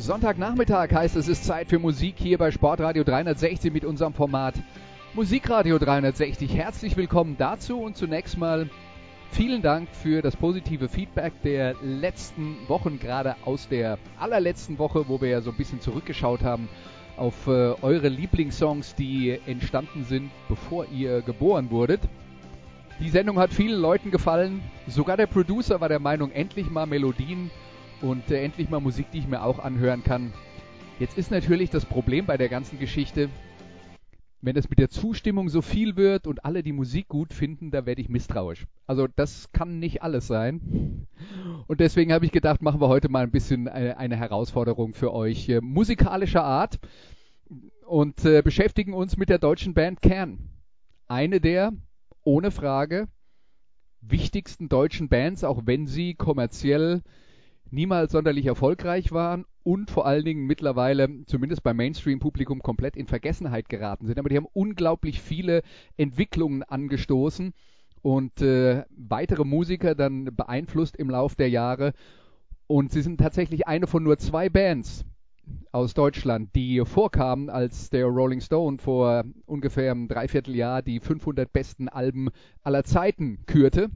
Sonntagnachmittag heißt es ist Zeit für Musik hier bei Sportradio 360 mit unserem Format Musikradio 360. Herzlich willkommen dazu und zunächst mal vielen Dank für das positive Feedback der letzten Wochen, gerade aus der allerletzten Woche, wo wir ja so ein bisschen zurückgeschaut haben auf äh, eure Lieblingssongs, die entstanden sind, bevor ihr geboren wurdet. Die Sendung hat vielen Leuten gefallen. Sogar der Producer war der Meinung, endlich mal Melodien und äh, endlich mal Musik, die ich mir auch anhören kann. Jetzt ist natürlich das Problem bei der ganzen Geschichte, wenn das mit der Zustimmung so viel wird und alle die Musik gut finden, da werde ich misstrauisch. Also das kann nicht alles sein. Und deswegen habe ich gedacht, machen wir heute mal ein bisschen eine, eine Herausforderung für euch äh, musikalischer Art und äh, beschäftigen uns mit der deutschen Band Kern. Eine der, ohne Frage, wichtigsten deutschen Bands, auch wenn sie kommerziell niemals sonderlich erfolgreich waren und vor allen Dingen mittlerweile, zumindest beim Mainstream-Publikum, komplett in Vergessenheit geraten sind. Aber die haben unglaublich viele Entwicklungen angestoßen und äh, weitere Musiker dann beeinflusst im Lauf der Jahre. Und sie sind tatsächlich eine von nur zwei Bands aus Deutschland, die vorkamen, als der Rolling Stone vor ungefähr einem Dreivierteljahr die 500 besten Alben aller Zeiten kürte.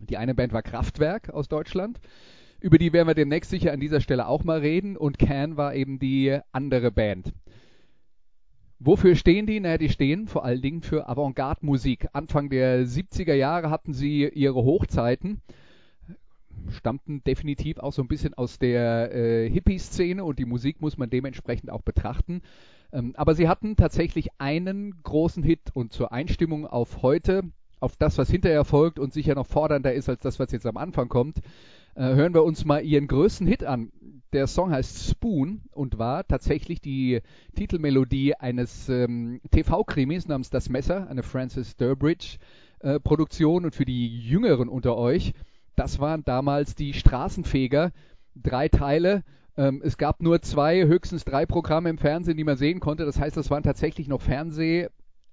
Die eine Band war Kraftwerk aus Deutschland über die werden wir demnächst sicher an dieser Stelle auch mal reden. Und Can war eben die andere Band. Wofür stehen die? Naja, die stehen vor allen Dingen für Avantgarde-Musik. Anfang der 70er Jahre hatten sie ihre Hochzeiten, stammten definitiv auch so ein bisschen aus der äh, Hippie-Szene und die Musik muss man dementsprechend auch betrachten. Ähm, aber sie hatten tatsächlich einen großen Hit und zur Einstimmung auf heute, auf das, was hinterher folgt und sicher noch fordernder ist als das, was jetzt am Anfang kommt, hören wir uns mal ihren größten Hit an. Der Song heißt Spoon und war tatsächlich die Titelmelodie eines ähm, TV-Krimis namens Das Messer, eine Francis Durbridge äh, und für die Jüngeren unter euch, das waren damals die Straßenfeger, drei Teile. Ähm, es gab nur zwei, höchstens drei Programme im Fernsehen, die man sehen konnte. Das heißt, das waren tatsächlich noch Fernseh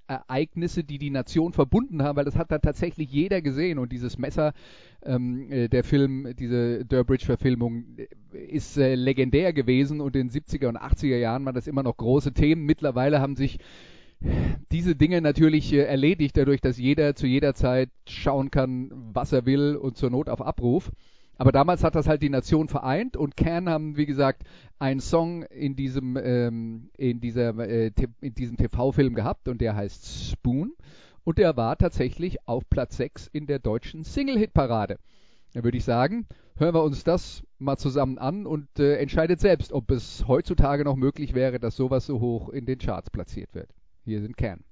Ereignisse, die die Nation verbunden haben, weil das hat da tatsächlich jeder gesehen und dieses Messer, ähm, äh, der Film, diese Durbridge-Verfilmung äh, ist äh, legendär gewesen und in den 70er und 80er Jahren waren das immer noch große Themen. Mittlerweile haben sich diese Dinge natürlich äh, erledigt, dadurch, dass jeder zu jeder Zeit schauen kann, was er will und zur Not auf Abruf. Aber damals hat das halt die Nation vereint und Can haben, wie gesagt, einen Song in diesem, ähm, in dieser, äh, in diesem TV-Film gehabt und der heißt Spoon und der war tatsächlich auf Platz 6 in der deutschen Single-Hit-Parade. Da würde ich sagen, hören wir uns das mal zusammen an und äh, entscheidet selbst, ob es heutzutage noch möglich wäre, dass sowas so hoch in den Charts platziert wird. Hier sind Can.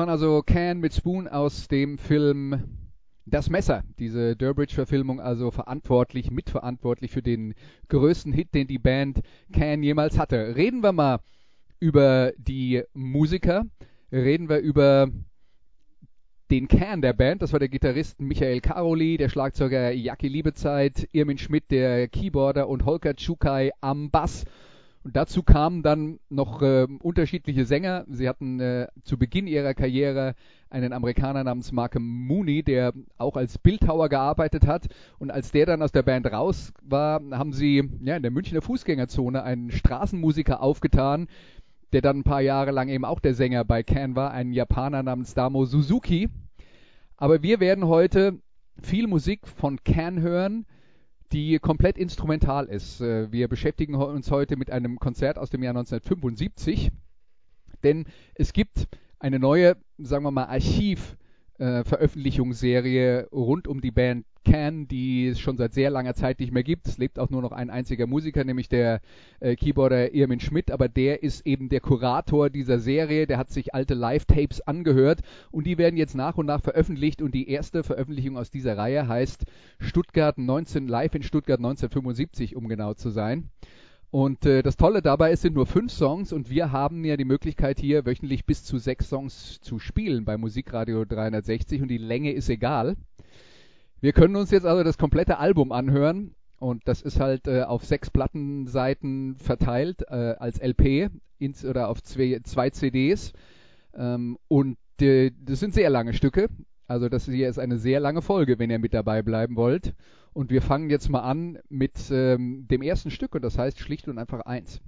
Waren also Can mit Spoon aus dem Film Das Messer. Diese Durbridge-Verfilmung also verantwortlich, mitverantwortlich für den größten Hit, den die Band Can jemals hatte. Reden wir mal über die Musiker. Reden wir über den Kern der Band. Das war der Gitarrist Michael Karoli, der Schlagzeuger Jackie Liebezeit, Irmin Schmidt, der Keyboarder und Holger Tschukai am Bass. Und dazu kamen dann noch äh, unterschiedliche Sänger. Sie hatten äh, zu Beginn ihrer Karriere einen Amerikaner namens Mark Mooney, der auch als Bildhauer gearbeitet hat. Und als der dann aus der Band raus war, haben sie ja, in der Münchner Fußgängerzone einen Straßenmusiker aufgetan, der dann ein paar Jahre lang eben auch der Sänger bei Can war, ein Japaner namens Damo Suzuki. Aber wir werden heute viel Musik von Can hören die komplett instrumental ist. Äh, wir beschäftigen uns heute mit einem Konzert aus dem Jahr 1975, denn es gibt eine neue, sagen wir mal, Archiv-Veröffentlichungsserie rund um die Band Can, die es schon seit sehr langer Zeit nicht mehr gibt. Es lebt auch nur noch ein einziger Musiker, nämlich der äh, Keyboarder Irmin Schmidt, aber der ist eben der Kurator dieser Serie, der hat sich alte Live-Tapes angehört und die werden jetzt nach und nach veröffentlicht und die erste Veröffentlichung aus dieser Reihe heißt Stuttgart 19, Live in Stuttgart 1975, um genau zu sein. Und äh, das Tolle dabei, es sind nur fünf Songs und wir haben ja die Möglichkeit hier wöchentlich bis zu sechs Songs zu spielen bei Musikradio 360 und die Länge ist egal. Wir können uns jetzt also das komplette Album anhören und das ist halt äh, auf sechs Plattenseiten verteilt äh, als LP ins, oder auf zwei, zwei CDs. Ähm, und äh, das sind sehr lange Stücke. Also das hier ist eine sehr lange Folge, wenn ihr mit dabei bleiben wollt. Und wir fangen jetzt mal an mit ähm, dem ersten Stück und das heißt schlicht und einfach eins.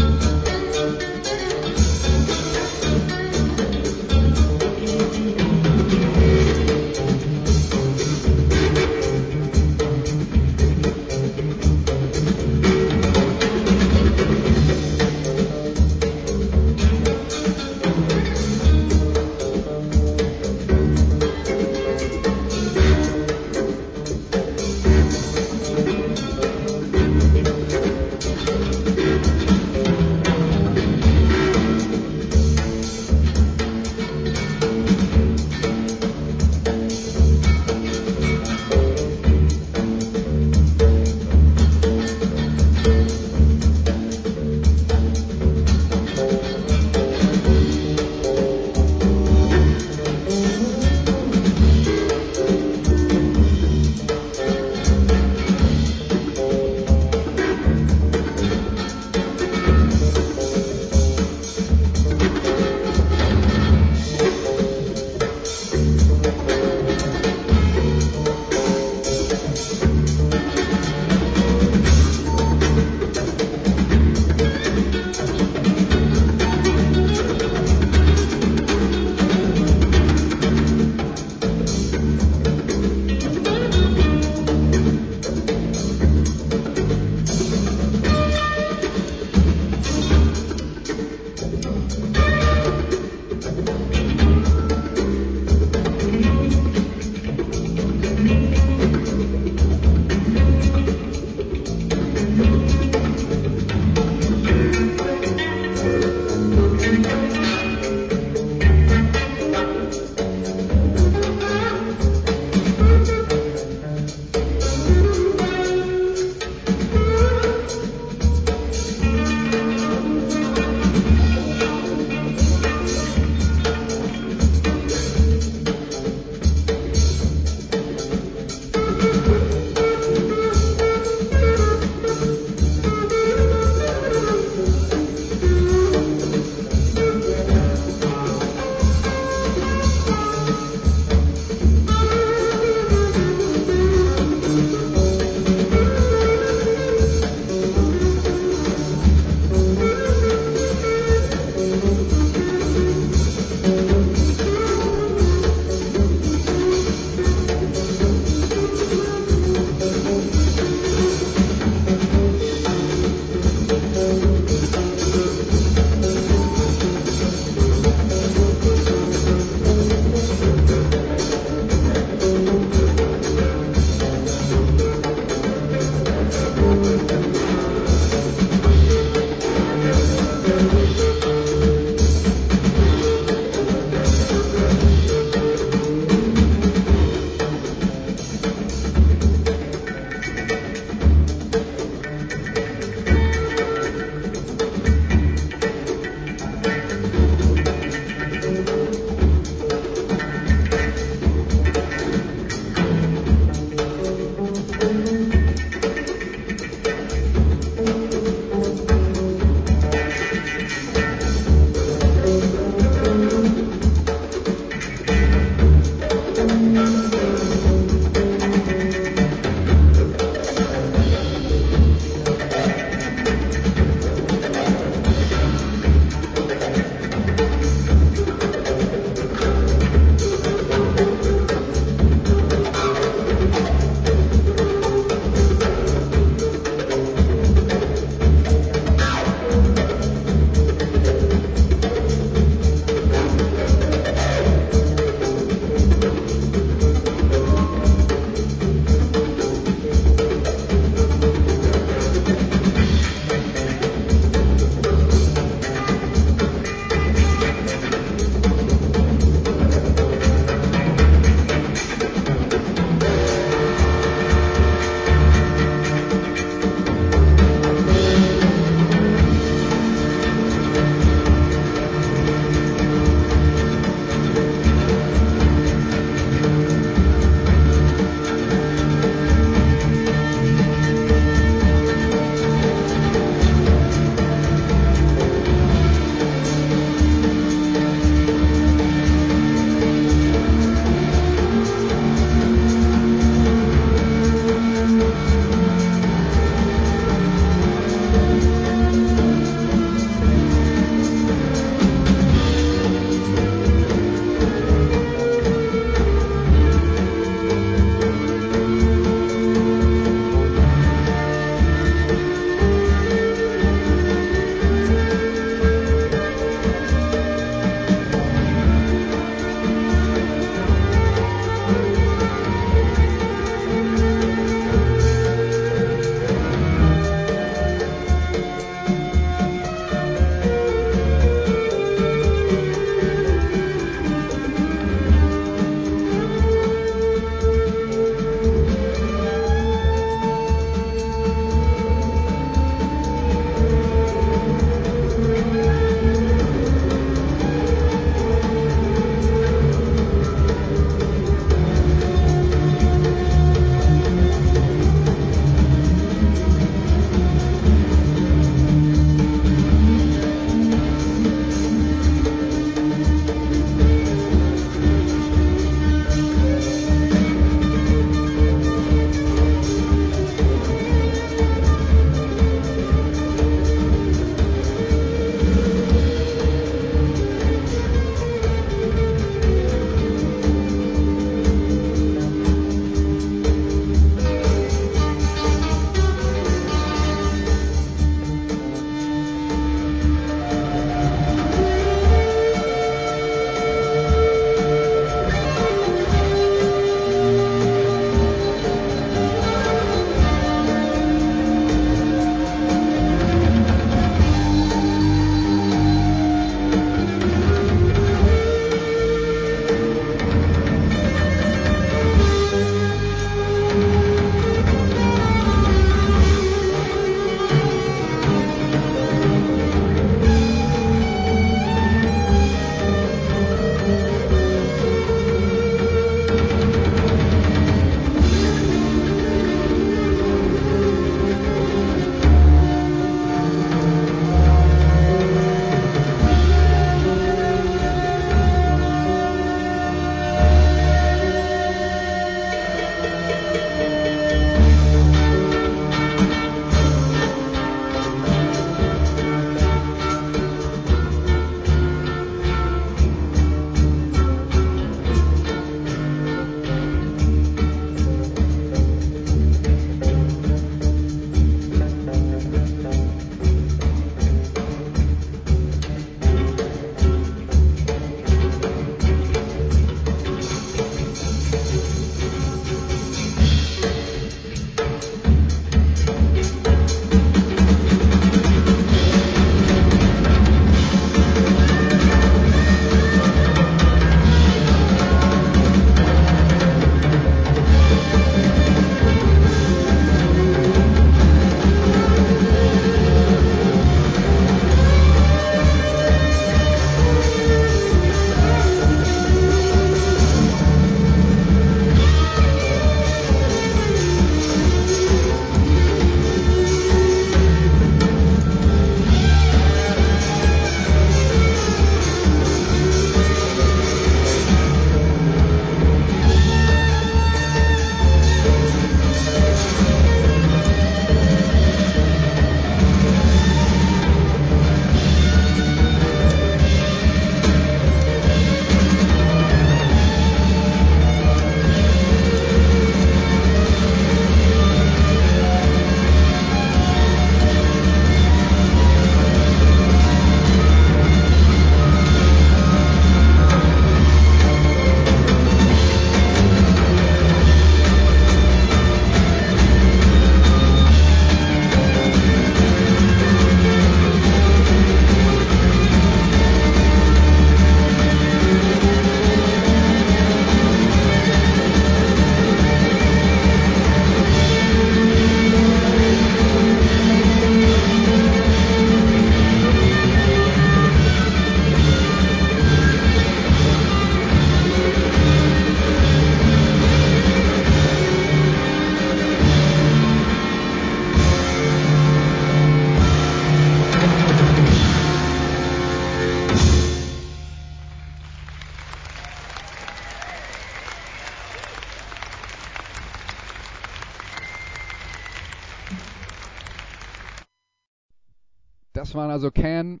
Also Can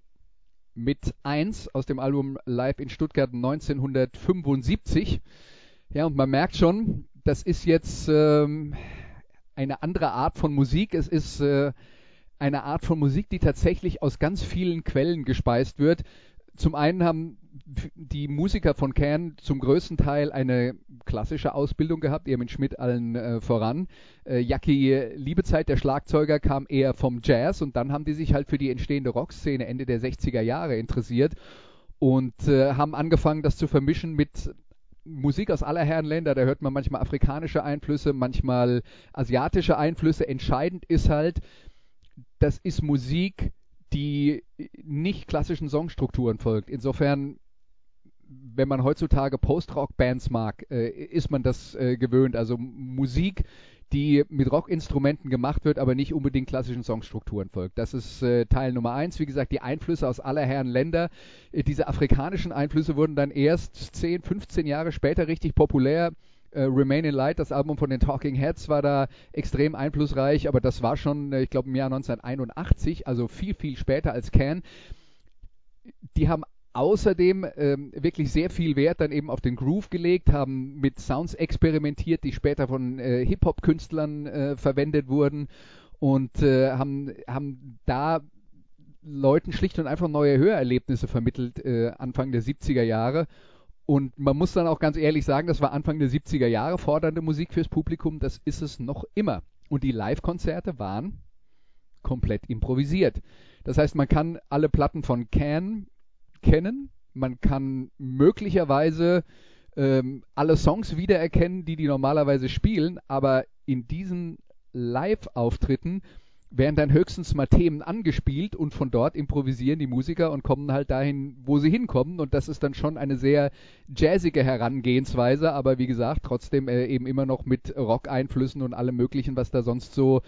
mit 1 aus dem Album Live in Stuttgart 1975. Ja, und man merkt schon, das ist jetzt ähm, eine andere Art von Musik. Es ist äh, eine Art von Musik, die tatsächlich aus ganz vielen Quellen gespeist wird. Zum einen haben die Musiker von Can zum größten Teil eine klassische Ausbildung gehabt, Erwin Schmidt allen äh, voran. Äh, Jackie Liebezeit, der Schlagzeuger, kam eher vom Jazz und dann haben die sich halt für die entstehende Rockszene Ende der 60er Jahre interessiert und äh, haben angefangen, das zu vermischen mit Musik aus aller Herren Länder. Da hört man manchmal afrikanische Einflüsse, manchmal asiatische Einflüsse. Entscheidend ist halt, das ist Musik, die nicht klassischen Songstrukturen folgt. Insofern wenn man heutzutage Post-Rock-Bands mag, äh, ist man das äh, gewöhnt. Also Musik, die mit Rockinstrumenten gemacht wird, aber nicht unbedingt klassischen Songstrukturen folgt. Das ist äh, Teil Nummer eins. Wie gesagt, die Einflüsse aus aller Herren Länder. Äh, diese afrikanischen Einflüsse wurden dann erst 10, 15 Jahre später richtig populär. Äh, Remain in Light, das Album von den Talking Heads, war da extrem einflussreich, aber das war schon, äh, ich glaube, im Jahr 1981, also viel, viel später als Can. Die haben außerdem ähm, wirklich sehr viel Wert dann eben auf den Groove gelegt, haben mit Sounds experimentiert, die später von äh, Hip-Hop-Künstlern äh, verwendet wurden und äh, haben, haben da Leuten schlicht und einfach neue Hörerlebnisse vermittelt, äh, Anfang der 70er Jahre. Und man muss dann auch ganz ehrlich sagen, das war Anfang der 70er Jahre fordernde Musik fürs Publikum, das ist es noch immer. Und die Live-Konzerte waren komplett improvisiert. Das heißt, man kann alle Platten von Can kennen. Man kann möglicherweise ähm, alle Songs wiedererkennen, die die normalerweise spielen, aber in diesen Live-Auftritten werden dann höchstens mal Themen angespielt und von dort improvisieren die Musiker und kommen halt dahin, wo sie hinkommen. Und das ist dann schon eine sehr jazzige Herangehensweise, aber wie gesagt, trotzdem äh, eben immer noch mit Rock-Einflüssen und allem Möglichen, was da sonst so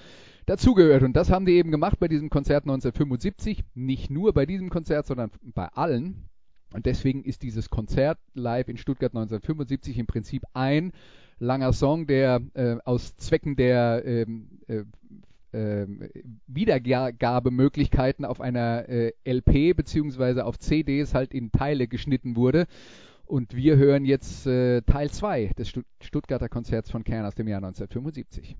dazugehört. Und das haben die eben gemacht bei diesem Konzert 1975. Nicht nur bei diesem Konzert, sondern bei allen. Und deswegen ist dieses Konzert live in Stuttgart 1975 im Prinzip ein langer Song, der äh, aus Zwecken der ähm, äh, äh, Wiedergabemöglichkeiten auf einer äh, LP beziehungsweise auf CDs halt in Teile geschnitten wurde. Und wir hören jetzt äh, Teil 2 des Stuttgarter Konzerts von Kern aus dem Jahr 1975.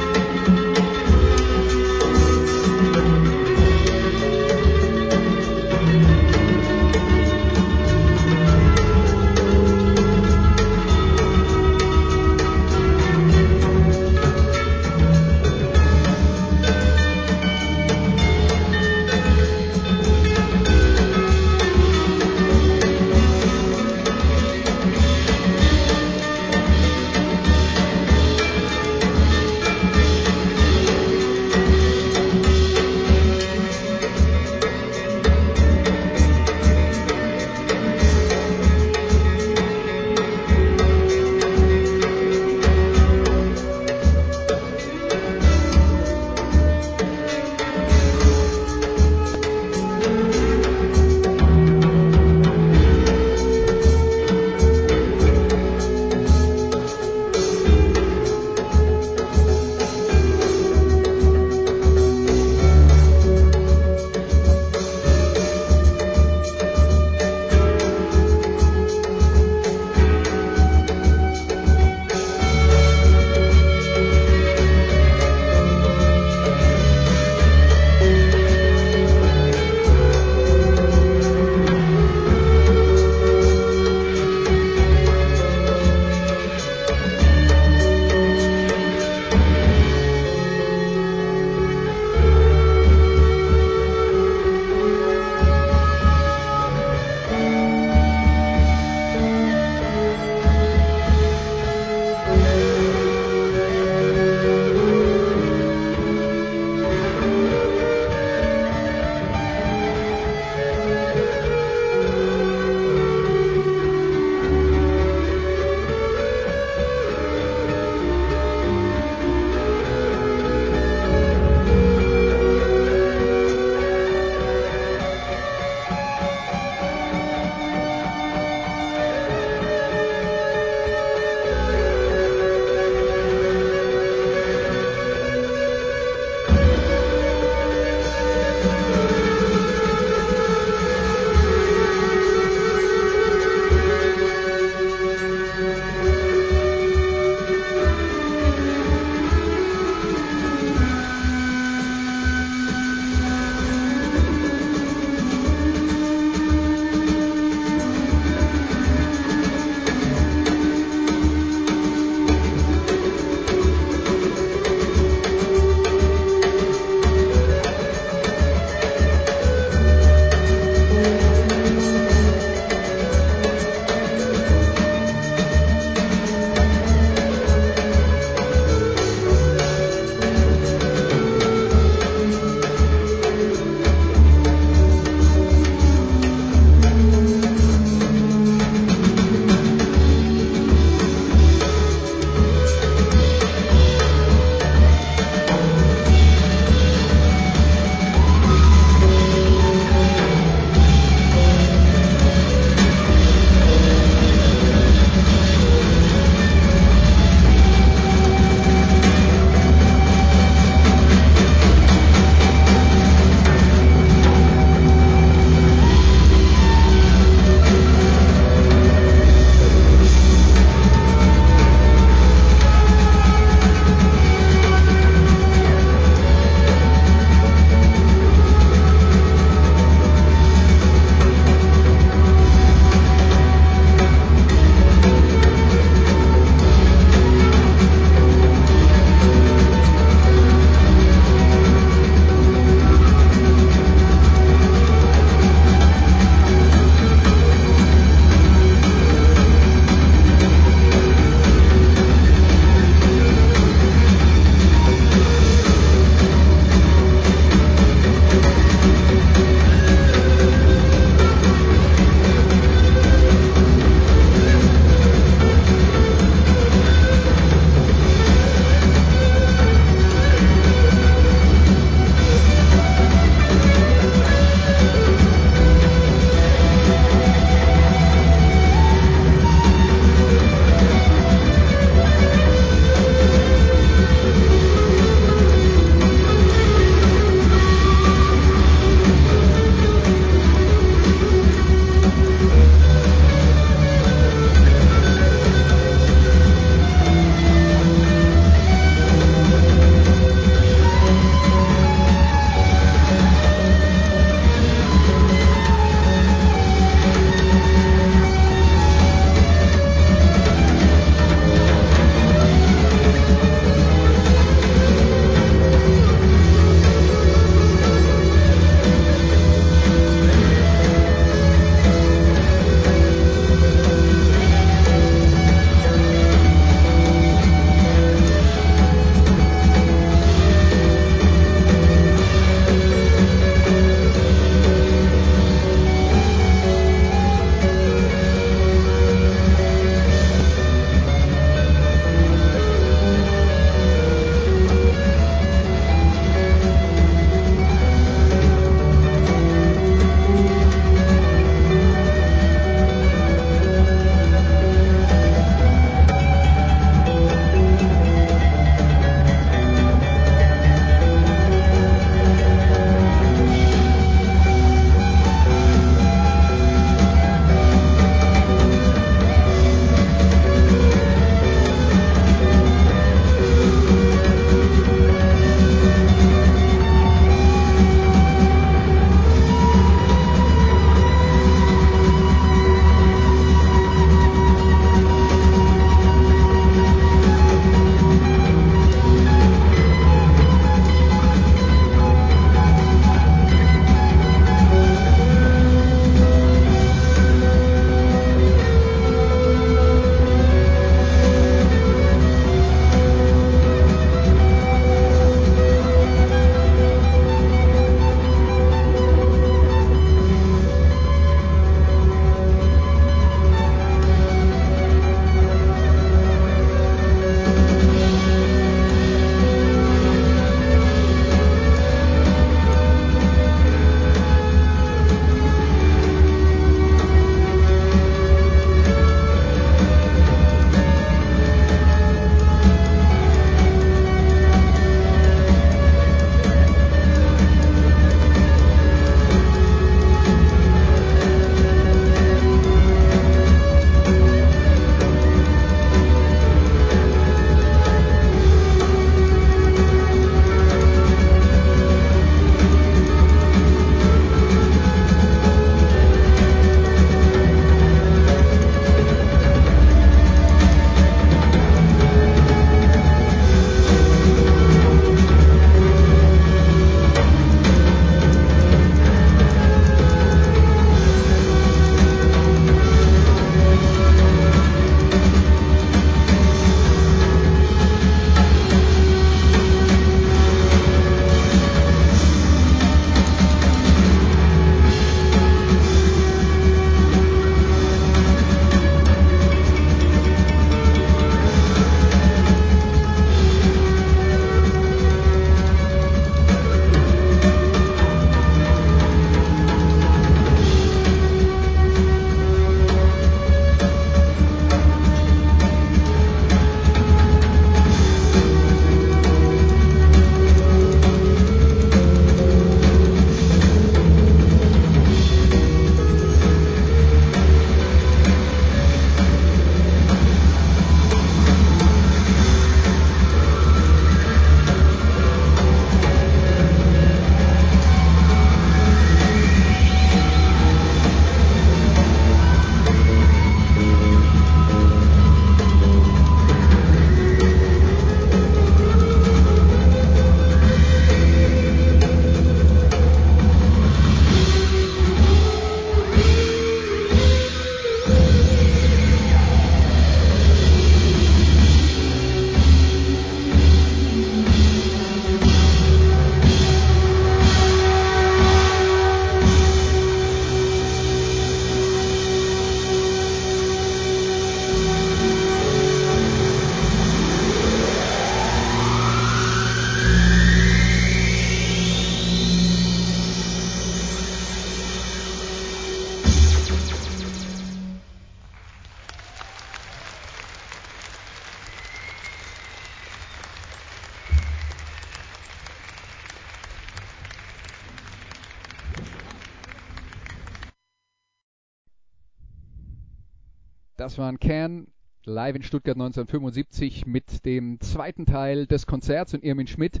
Das war ein Kern live in Stuttgart 1975 mit dem zweiten Teil des Konzerts und Irmin Schmidt.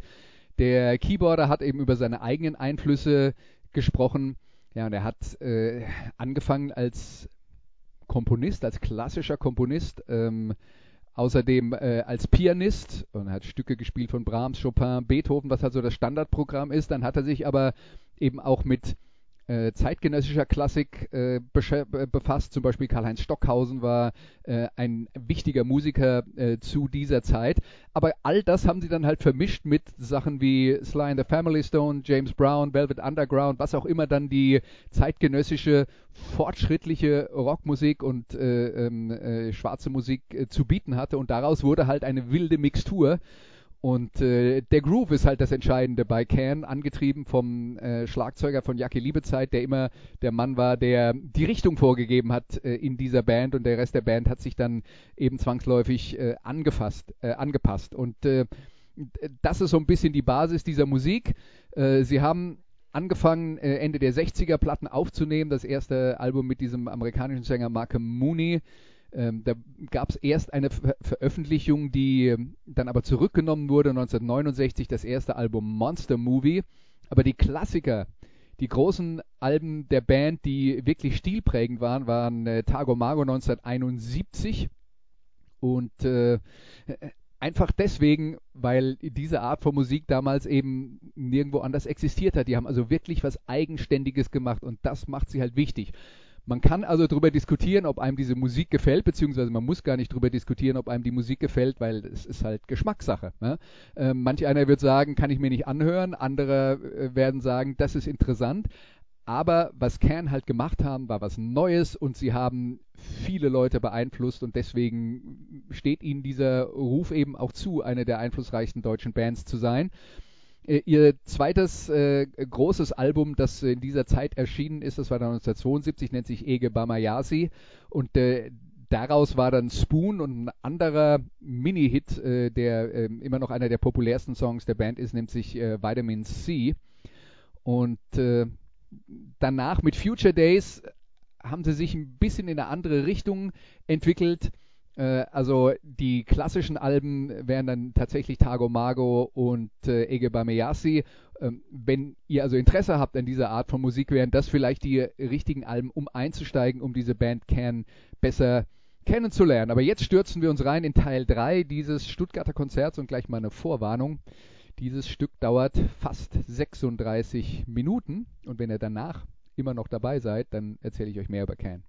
Der Keyboarder hat eben über seine eigenen Einflüsse gesprochen. Ja, und er hat äh, angefangen als Komponist, als klassischer Komponist, ähm, außerdem äh, als Pianist und hat Stücke gespielt von Brahms, Chopin, Beethoven, was halt so das Standardprogramm ist. Dann hat er sich aber eben auch mit äh, zeitgenössischer Klassik äh, befasst. Zum Beispiel Karl-Heinz Stockhausen war äh, ein wichtiger Musiker äh, zu dieser Zeit. Aber all das haben sie dann halt vermischt mit Sachen wie Sly and the Family Stone, James Brown, Velvet Underground, was auch immer dann die zeitgenössische, fortschrittliche Rockmusik und äh, ähm, äh, schwarze Musik zu bieten hatte. Und daraus wurde halt eine wilde Mixtur. Und äh, der Groove ist halt das Entscheidende bei Can, angetrieben vom äh, Schlagzeuger von Jackie Liebezeit, der immer der Mann war, der die Richtung vorgegeben hat äh, in dieser Band und der Rest der Band hat sich dann eben zwangsläufig äh, angefasst, äh, angepasst. Und äh, das ist so ein bisschen die Basis dieser Musik. Sie haben angefangen, Ende der 60er Platten aufzunehmen. Das erste Album mit diesem amerikanischen Sänger Mark Mooney ähm, da gab es erst eine Ver Veröffentlichung, die ähm, dann aber zurückgenommen wurde, 1969, das erste Album Monster Movie. Aber die Klassiker, die großen Alben der Band, die wirklich stilprägend waren, waren äh, Tago Mago 1971 und äh, einfach deswegen, weil diese Art von Musik damals eben nirgendwo anders existiert hat. Die haben also wirklich was Eigenständiges gemacht und das macht sie halt wichtig. Man kann also darüber diskutieren, ob einem diese Musik gefällt, beziehungsweise man muss gar nicht darüber diskutieren, ob einem die Musik gefällt, weil es ist halt Geschmackssache. Ne? Äh, manch einer wird sagen, kann ich mir nicht anhören, andere äh, werden sagen, das ist interessant. Aber was Can halt gemacht haben, war was Neues und sie haben viele Leute beeinflusst und deswegen steht ihnen dieser Ruf eben auch zu, eine der einflussreichsten deutschen Bands zu sein. Äh, ihr zweites äh, großes Album, das in dieser Zeit erschienen ist, das war dann 1972, nennt sich Ege Bamayasi und äh, daraus war dann Spoon und ein anderer Mini-Hit, äh, der ähm, immer noch einer der populärsten Songs der Band ist, nennt sich äh, Vitamin C. Und äh, danach mit Future Days haben sie sich ein bisschen in eine andere Richtung entwickelt. Äh, also die klassischen Alben wären dann tatsächlich Tago Mago und äh, Ege Bameyasi. Ähm, wenn ihr also Interesse habt an dieser Art von Musik, wären das vielleicht die richtigen Alben, um einzusteigen, um diese Band Can besser kennenzulernen. Aber jetzt stürzen wir uns rein in Teil 3 dieses Stuttgarter Konzerts und gleich mal eine Vorwarnung. Dieses Stück dauert fast 36 Minuten und wenn ihr danach immer noch dabei seid, dann erzähle ich euch mehr über Can.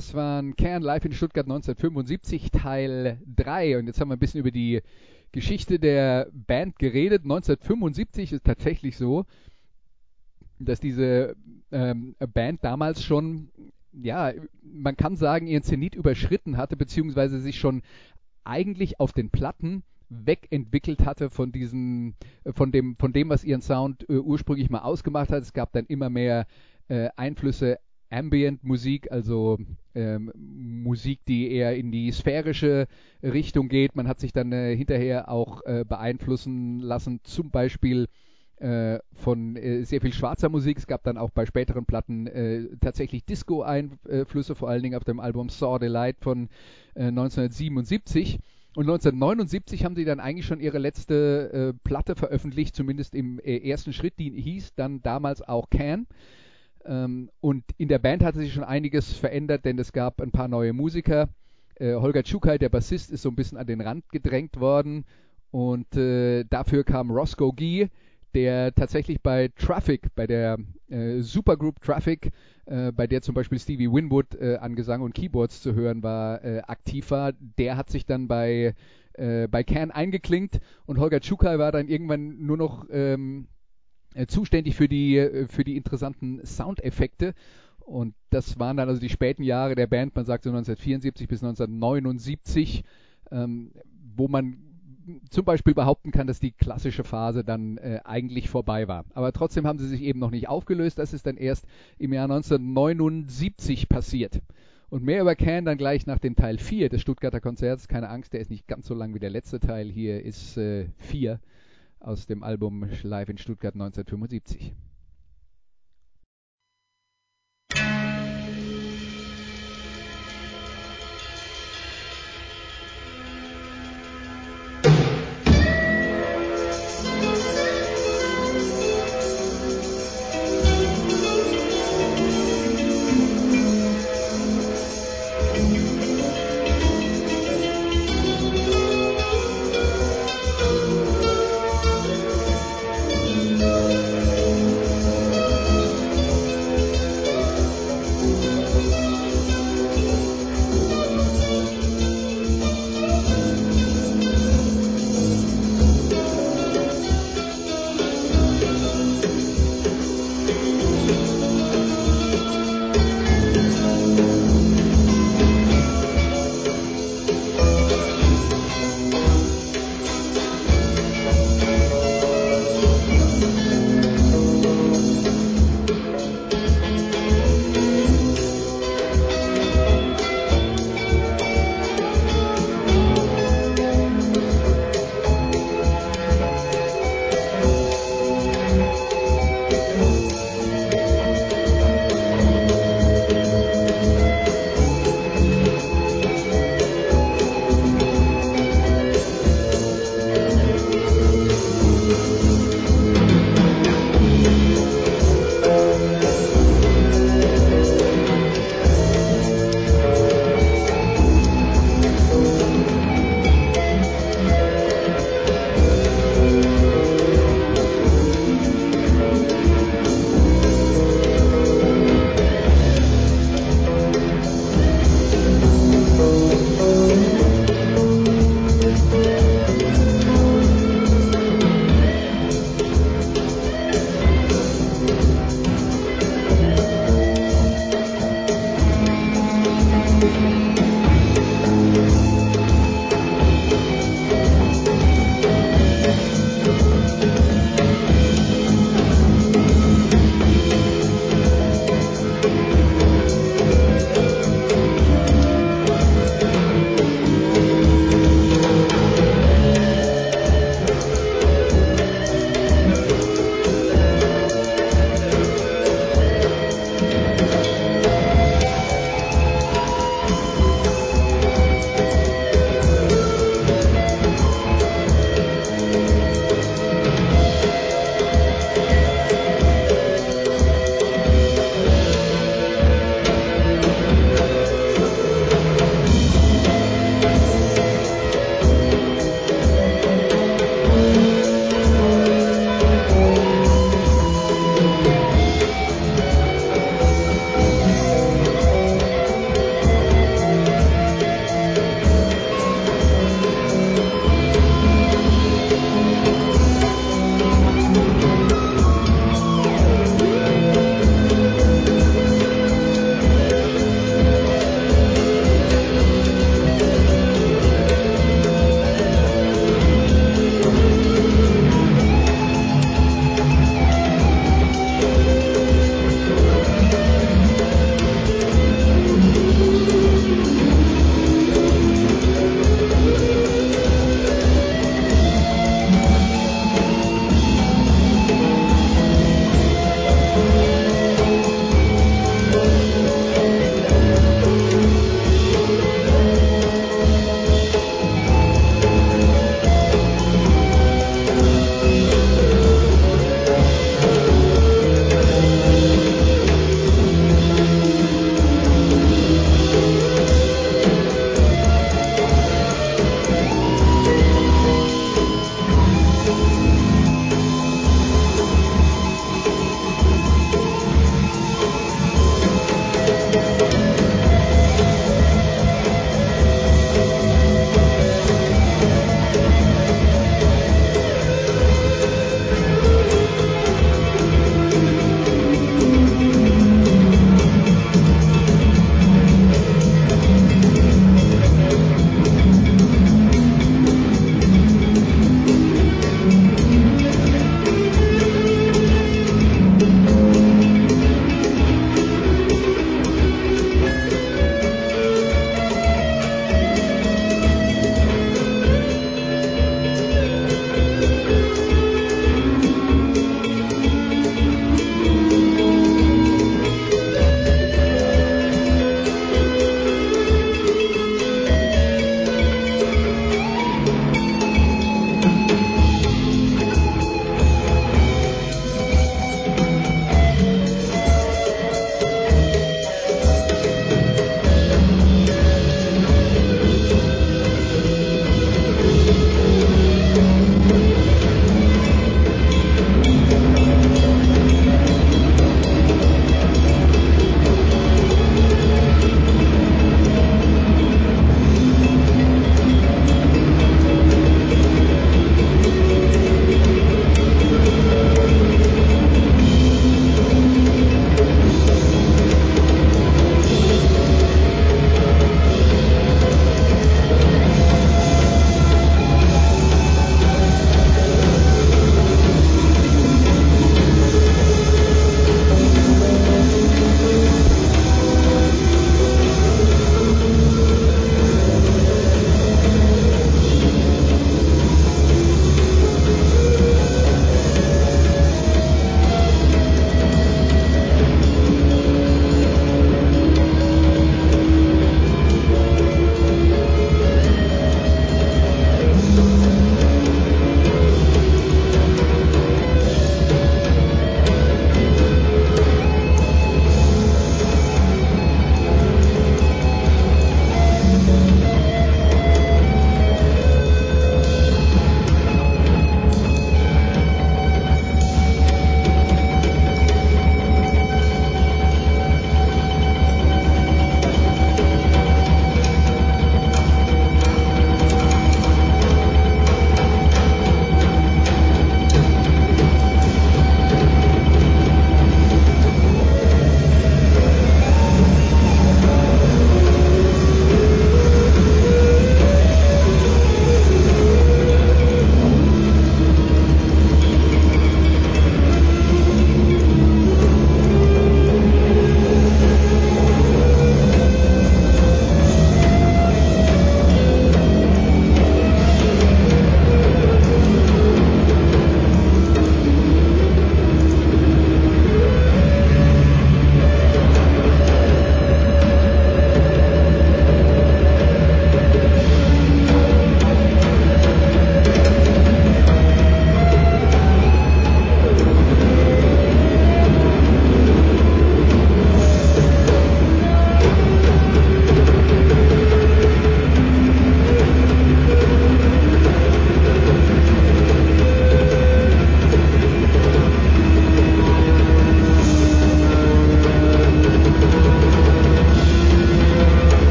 Das waren Kern live in Stuttgart 1975, Teil 3. Und jetzt haben wir ein bisschen über die Geschichte der Band geredet. 1975 ist tatsächlich so, dass diese ähm, Band damals schon, ja, man kann sagen, ihren Zenit überschritten hatte, beziehungsweise sich schon eigentlich auf den Platten wegentwickelt hatte von diesem, von dem, von dem, was ihren Sound äh, ursprünglich mal ausgemacht hat. Es gab dann immer mehr äh, Einflüsse Ambient-Musik, also ähm, Musik, die eher in die sphärische Richtung geht. Man hat sich dann äh, hinterher auch äh, beeinflussen lassen, zum Beispiel äh, von äh, sehr viel schwarzer Musik. Es gab dann auch bei späteren Platten äh, tatsächlich Disco-Einflüsse, vor allen Dingen auf dem Album Saw the Light von 1977. Äh, Und 1979 haben sie dann eigentlich schon ihre letzte Platte veröffentlicht, zumindest im ersten Schritt, die hieß dann damals auch Can. Ähm, und in der Band hatte sich schon einiges verändert, denn es gab ein paar neue Musiker. Äh, Holger Tschukai, der Bassist, ist so ein bisschen an den Rand gedrängt worden. Und äh, dafür kam Roscoe Gee, der tatsächlich bei Traffic, bei der äh, Supergroup Traffic, äh, bei der zum Beispiel Stevie Winwood äh, an Gesang und Keyboards zu hören war, äh, aktiv war. Der hat sich dann bei, bei Can eingeklinkt und Holger Tschukai war dann irgendwann nur noch ähm, äh, zuständig für die, äh, für die interessanten Soundeffekte. Und das waren dann also die späten Jahre der Band, man sagt so 1974 bis 1979, ähm, wo man zum Beispiel behaupten kann, dass die klassische Phase dann äh, eigentlich vorbei war. Aber trotzdem haben sie sich eben noch nicht aufgelöst. Das ist dann erst im Jahr 1979 passiert. Und mehr über Can dann gleich nach dem Teil 4 des Stuttgarter Konzerts. Keine Angst, der ist nicht ganz so lang wie der letzte Teil. Hier ist 4. Aus dem Album Live in Stuttgart 1975.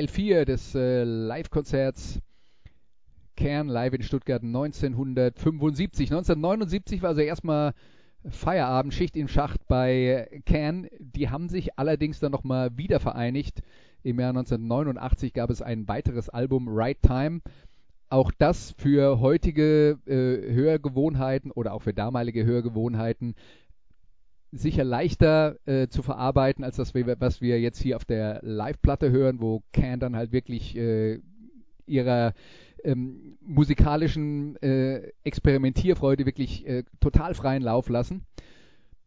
Teil 4 des äh, Live-Konzerts Kern live in Stuttgart 1975. 1979 war also erstmal Feierabend, Schicht im Schacht bei Kern. Die haben sich allerdings dann nochmal wieder vereinigt. Im Jahr 1989 gab es ein weiteres Album, Right Time. Auch das für heutige äh, Hörgewohnheiten oder auch für damalige Hörgewohnheiten sicher leichter äh, zu verarbeiten, als das, was wir jetzt hier auf der Live-Platte hören, wo Can dann halt wirklich äh, ihrer ähm, musikalischen äh, Experimentierfreude wirklich äh, total freien Lauf lassen.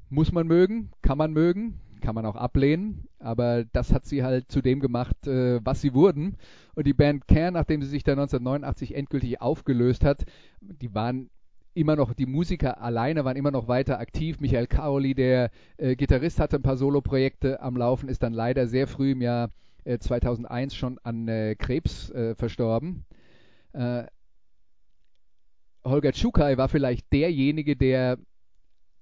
Muss man mögen, kann man mögen, kann man auch ablehnen, aber das hat sie halt zu dem gemacht, äh, was sie wurden. Und die Band Can, nachdem sie sich dann 1989 endgültig aufgelöst hat, die waren immer noch, die Musiker alleine waren immer noch weiter aktiv. Michael Caroli, der äh, Gitarrist, hatte ein paar Soloprojekte am Laufen, ist dann leider sehr früh im Jahr äh, 2001 schon an äh, Krebs äh, verstorben. Äh, Holger Tschukai war vielleicht derjenige, der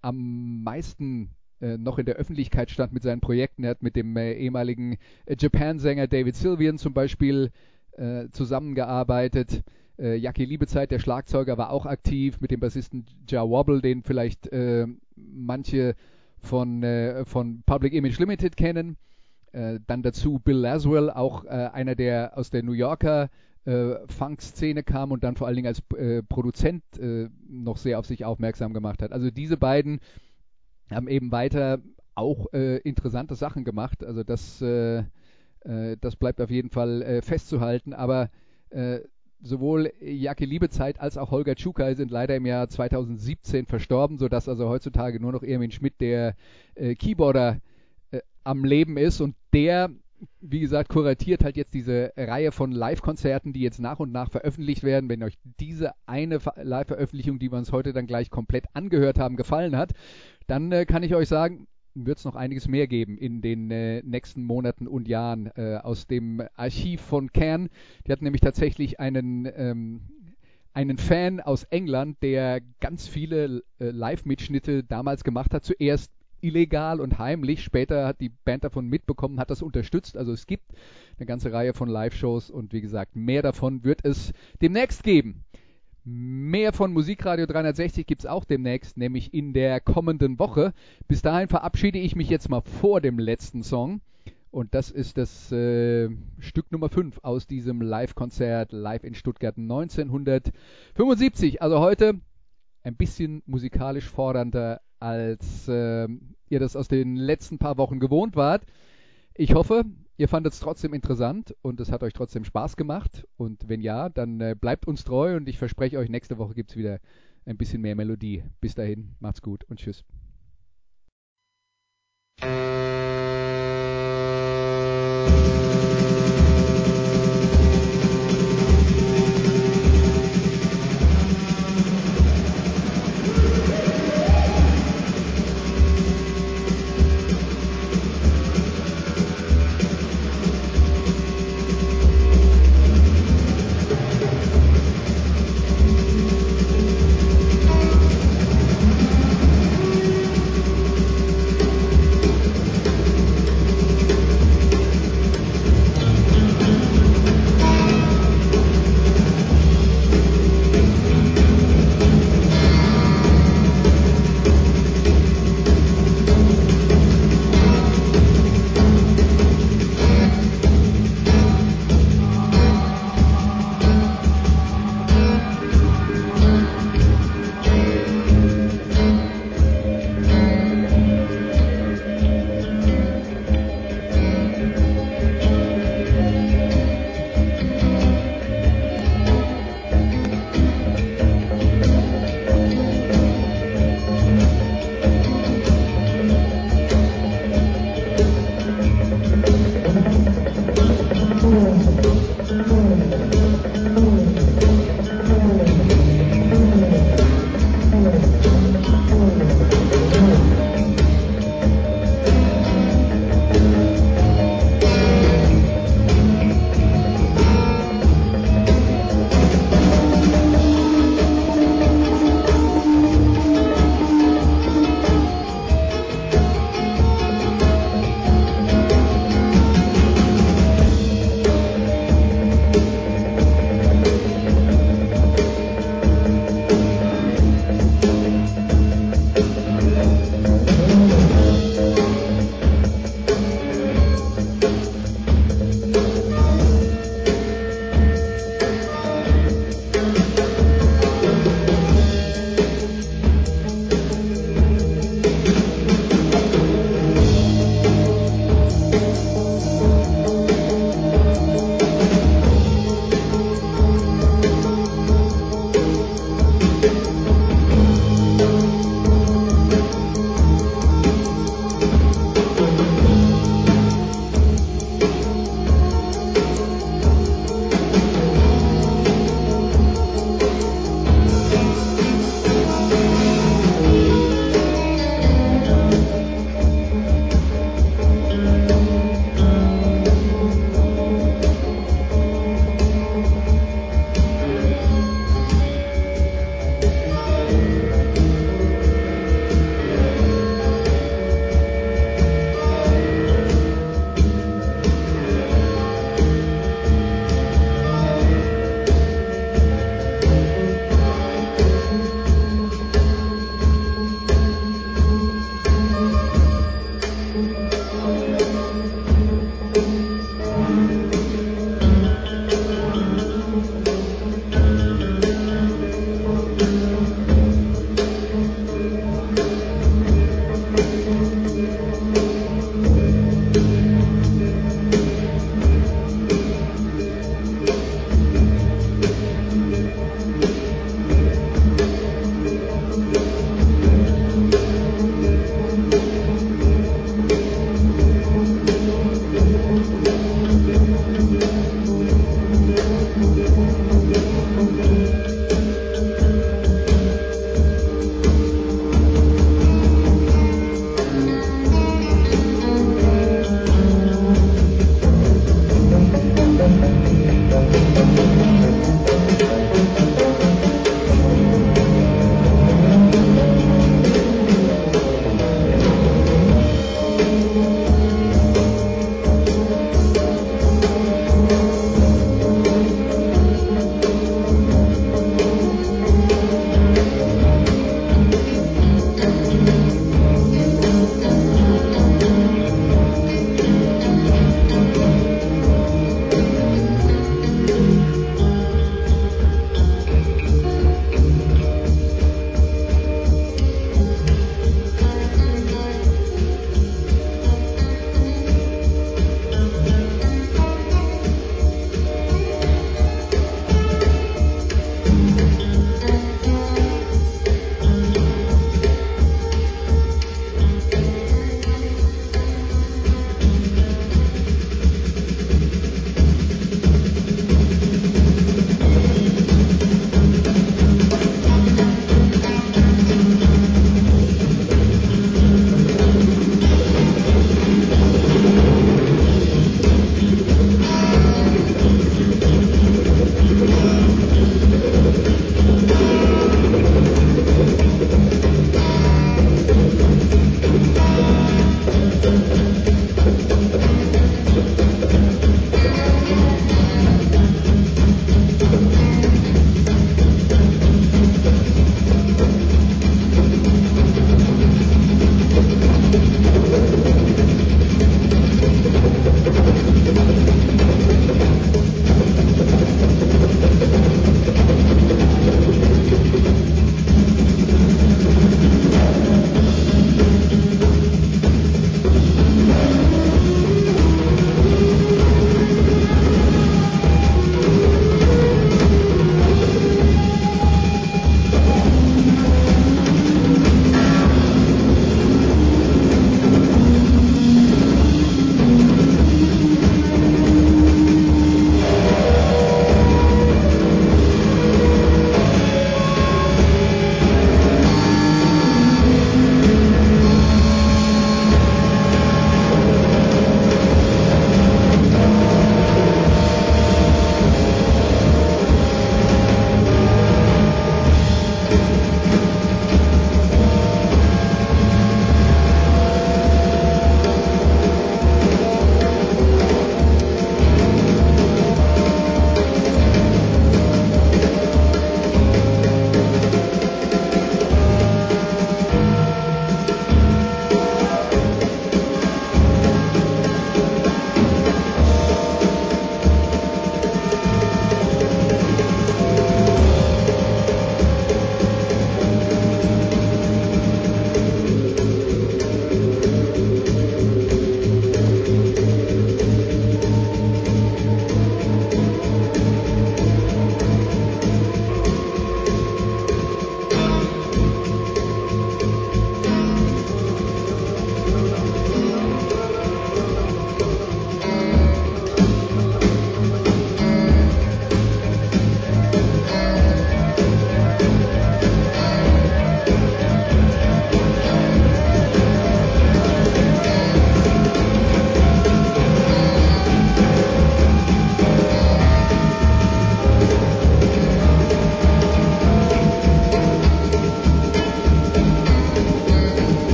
am meisten äh, noch in der Öffentlichkeit stand mit seinen Projekten. Er hat mit dem ehemaligen Japan-Sänger David Sylvian zum Beispiel zusammengearbeitet. Äh, Jackie Liebezeit, der Schlagzeuger, war auch aktiv mit dem Bassisten Ja Wobble, den vielleicht äh, manche von, äh, von Public Image Limited kennen. Äh, dann dazu Bill Laswell, auch äh, einer, der aus der New Yorker äh, Funk-Szene kam und dann vor allen Dingen als Produzent noch sehr auf sich aufmerksam gemacht hat. Also diese beiden haben eben weiter auch interessante Sachen gemacht. Also das, das bleibt auf jeden Fall festzuhalten. Aber sowohl Jacke Liebezeit als auch Holger Tschukai sind leider im Jahr 2017 verstorben, sodass also heutzutage nur noch Erwin Schmidt der äh, Keyboarder äh, am Leben ist und der, wie gesagt, kuratiert halt jetzt diese Reihe von Live-Konzerten, die jetzt nach und nach veröffentlicht werden. Wenn euch diese eine Live-Veröffentlichung, die wir uns heute dann gleich komplett angehört haben, gefallen hat, dann äh, kann ich euch sagen, wird es noch einiges mehr geben in den äh, nächsten Monaten und Jahren äh, aus dem Archiv von Kern. Die hat nämlich tatsächlich einen, ähm, einen Fan aus England, der ganz viele äh, Live-Mitschnitte damals gemacht hat. Zuerst illegal und heimlich. Später hat die Band davon mitbekommen, hat das unterstützt. Also es gibt eine ganze Reihe von Live-Shows und wie gesagt, mehr davon wird es demnächst geben. Mehr von Musikradio 360 gibt es auch demnächst, nämlich in der kommenden Woche. Bis dahin verabschiede ich mich jetzt mal vor dem letzten Song. Und das ist das äh, Stück Nummer 5 aus diesem Live-Konzert live in Stuttgart 1975. Also heute ein bisschen musikalisch fordernder, als äh, ihr das aus den letzten paar Wochen gewohnt wart. Ich hoffe, Ihr fandet es trotzdem interessant und es hat euch trotzdem Spaß gemacht. Und wenn ja, dann äh, bleibt uns treu und ich verspreche euch, nächste Woche gibt es wieder ein bisschen mehr Melodie. Bis dahin, macht's gut und tschüss.